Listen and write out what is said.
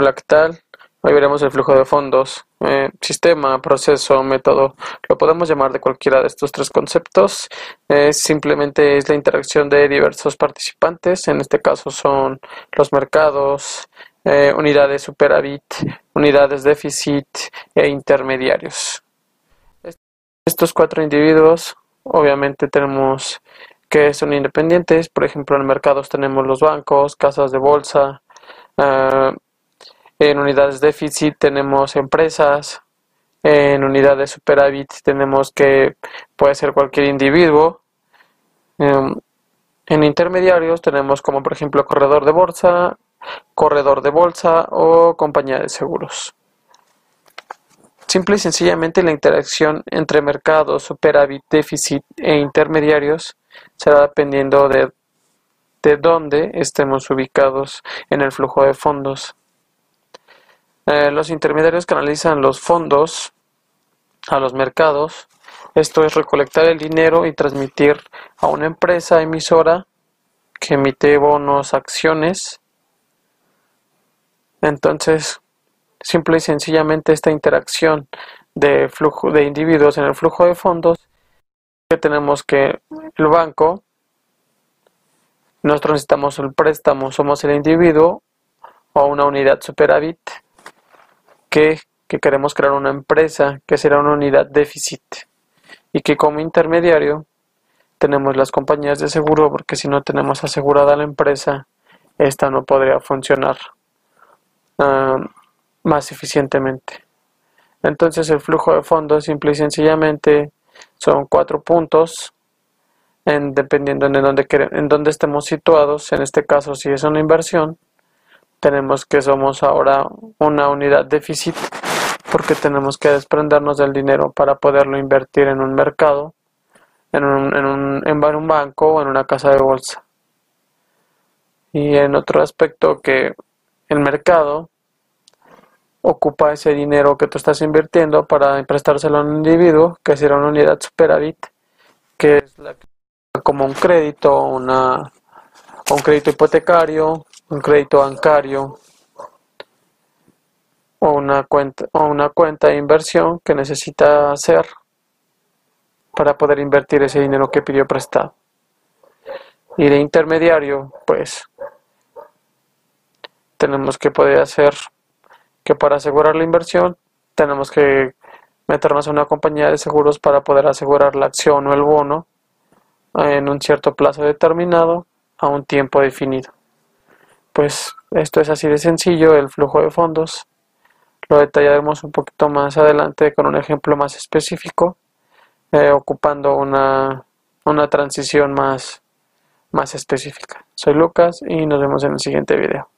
Hola, ¿qué tal? Hoy veremos el flujo de fondos, eh, sistema, proceso, método. Lo podemos llamar de cualquiera de estos tres conceptos. Eh, simplemente es la interacción de diversos participantes. En este caso son los mercados, eh, unidades superávit, unidades déficit e intermediarios. Estos cuatro individuos, obviamente tenemos que son independientes. Por ejemplo, en mercados tenemos los bancos, casas de bolsa. En unidades déficit tenemos empresas, en unidades superávit tenemos que puede ser cualquier individuo. Em, en intermediarios tenemos como por ejemplo corredor de bolsa, corredor de bolsa o compañía de seguros. Simple y sencillamente la interacción entre mercados, superávit, déficit e intermediarios será dependiendo de, de dónde estemos ubicados en el flujo de fondos. Eh, los intermediarios canalizan los fondos a los mercados. Esto es recolectar el dinero y transmitir a una empresa emisora que emite bonos, acciones. Entonces, simple y sencillamente esta interacción de flujo de individuos en el flujo de fondos que tenemos que el banco nosotros necesitamos el préstamo, somos el individuo o una unidad superávit que, queremos crear una empresa que será una unidad déficit. Y que como intermediario tenemos las compañías de seguro porque si no tenemos asegurada la empresa esta no podría funcionar ah, más eficientemente. Entonces el flujo de fondos simple y sencillamente son cuatro puntos en, dependiendo en dónde, en dónde estemos situados. En este caso si es una inversión tenemos que somos ahora una unidad déficit porque tenemos que desprendernos del dinero para poderlo invertir en un mercado, en un, en un, en un banco o en una casa de bolsa. Y en otro aspecto que el mercado ocupa ese dinero que tú estás invirtiendo para prestárselo a un individuo, que será una unidad superávit, que es como un crédito, una, un crédito hipotecario, un crédito bancario o una cuenta o una cuenta de inversión que necesita hacer para poder invertir ese dinero que pidió prestado. Y de intermediario, pues tenemos que poder hacer que para asegurar la inversión tenemos que meternos en una compañía de seguros para poder asegurar la acción o el bono en un cierto plazo determinado a un tiempo definido pues esto es así de sencillo, el flujo de fondos. Lo detallaremos un poquito más adelante con un ejemplo más específico, eh, ocupando una, una transición más, más específica. Soy Lucas y nos vemos en el siguiente video.